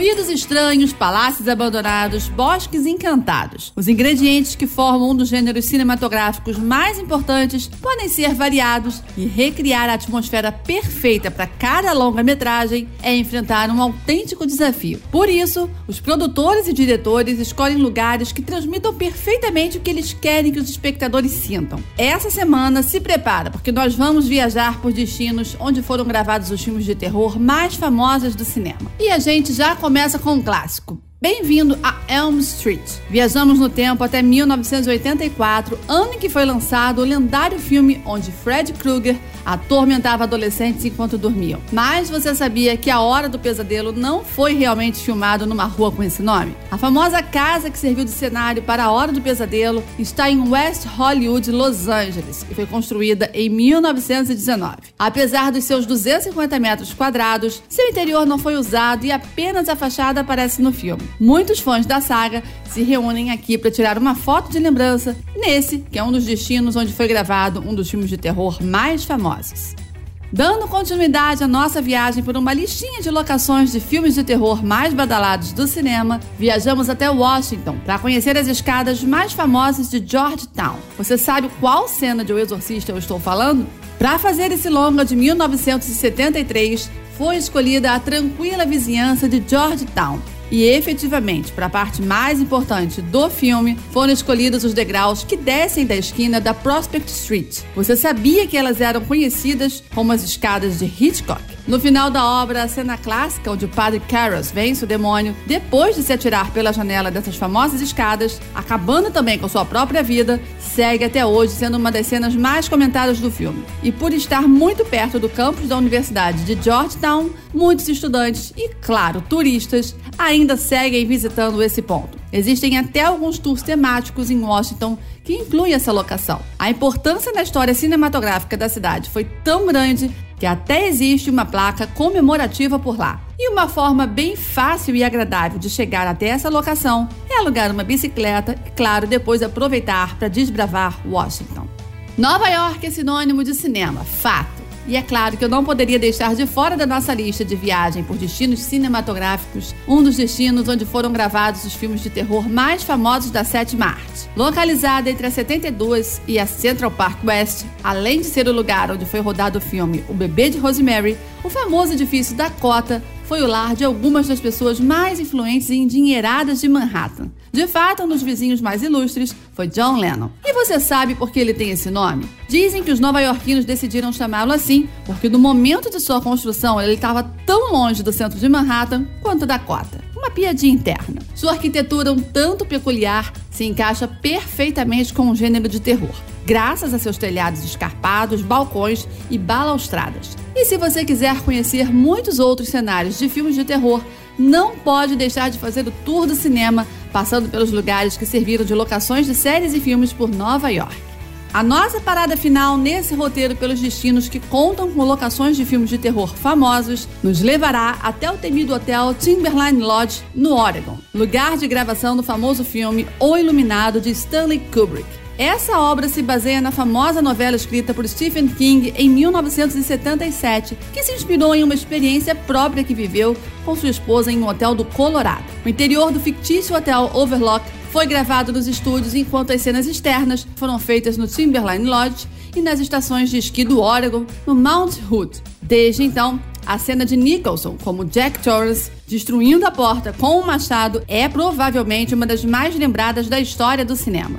Ruídos estranhos, palácios abandonados, bosques encantados. Os ingredientes que formam um dos gêneros cinematográficos mais importantes podem ser variados e recriar a atmosfera perfeita para cada longa-metragem é enfrentar um autêntico desafio. Por isso, os produtores e diretores escolhem lugares que transmitam perfeitamente o que eles querem que os espectadores sintam. Essa semana se prepara, porque nós vamos viajar por destinos onde foram gravados os filmes de terror mais famosos do cinema. E a gente já com um clássico. Bem-vindo a Elm Street. Viajamos no tempo até 1984, ano em que foi lançado o lendário filme onde Fred Krueger atormentava adolescentes enquanto dormiam. Mas você sabia que A Hora do Pesadelo não foi realmente filmado numa rua com esse nome? A famosa casa que serviu de cenário para A Hora do Pesadelo está em West Hollywood, Los Angeles, e foi construída em 1919. Apesar dos seus 250 metros quadrados, seu interior não foi usado e apenas a fachada aparece no filme. Muitos fãs da saga se reúnem aqui para tirar uma foto de lembrança nesse, que é um dos destinos onde foi gravado um dos filmes de terror mais famosos. Dando continuidade à nossa viagem por uma listinha de locações de filmes de terror mais badalados do cinema, viajamos até Washington para conhecer as escadas mais famosas de Georgetown. Você sabe qual cena de O Exorcista eu estou falando? Para fazer esse longa de 1973, foi escolhida a tranquila vizinhança de Georgetown, e efetivamente, para a parte mais importante do filme, foram escolhidos os degraus que descem da esquina da Prospect Street. Você sabia que elas eram conhecidas como as escadas de Hitchcock? No final da obra, a cena clássica onde o padre Karras vence o demônio, depois de se atirar pela janela dessas famosas escadas, acabando também com sua própria vida, segue até hoje sendo uma das cenas mais comentadas do filme. E por estar muito perto do campus da Universidade de Georgetown, muitos estudantes e, claro, turistas ainda seguem visitando esse ponto. Existem até alguns tours temáticos em Washington que incluem essa locação. A importância na história cinematográfica da cidade foi tão grande que até existe uma placa comemorativa por lá. E uma forma bem fácil e agradável de chegar até essa locação é alugar uma bicicleta e, claro, depois aproveitar para desbravar Washington. Nova York é sinônimo de cinema, fato. E é claro que eu não poderia deixar de fora da nossa lista de viagem por destinos cinematográficos um dos destinos onde foram gravados os filmes de terror mais famosos da sétima arte. Localizada entre a 72 e a Central Park West, além de ser o lugar onde foi rodado o filme O Bebê de Rosemary, o famoso edifício Dakota foi o lar de algumas das pessoas mais influentes e endinheiradas de Manhattan. De fato, um dos vizinhos mais ilustres foi John Lennon. E você sabe por que ele tem esse nome? Dizem que os nova-iorquinos decidiram chamá-lo assim porque no momento de sua construção ele estava tão longe do centro de Manhattan quanto Dakota. Uma piadinha interna. Sua arquitetura um tanto peculiar se encaixa perfeitamente com o gênero de terror graças a seus telhados escarpados, balcões e balaustradas. E se você quiser conhecer muitos outros cenários de filmes de terror, não pode deixar de fazer o tour do cinema, passando pelos lugares que serviram de locações de séries e filmes por Nova York. A nossa parada final nesse roteiro pelos destinos que contam com locações de filmes de terror famosos nos levará até o temido hotel Timberline Lodge, no Oregon, lugar de gravação do famoso filme O Iluminado de Stanley Kubrick. Essa obra se baseia na famosa novela escrita por Stephen King em 1977, que se inspirou em uma experiência própria que viveu com sua esposa em um hotel do Colorado. O interior do fictício hotel Overlook foi gravado nos estúdios enquanto as cenas externas foram feitas no Timberline Lodge e nas estações de esqui do Oregon, no Mount Hood. Desde então, a cena de Nicholson como Jack Torrance destruindo a porta com um machado é provavelmente uma das mais lembradas da história do cinema.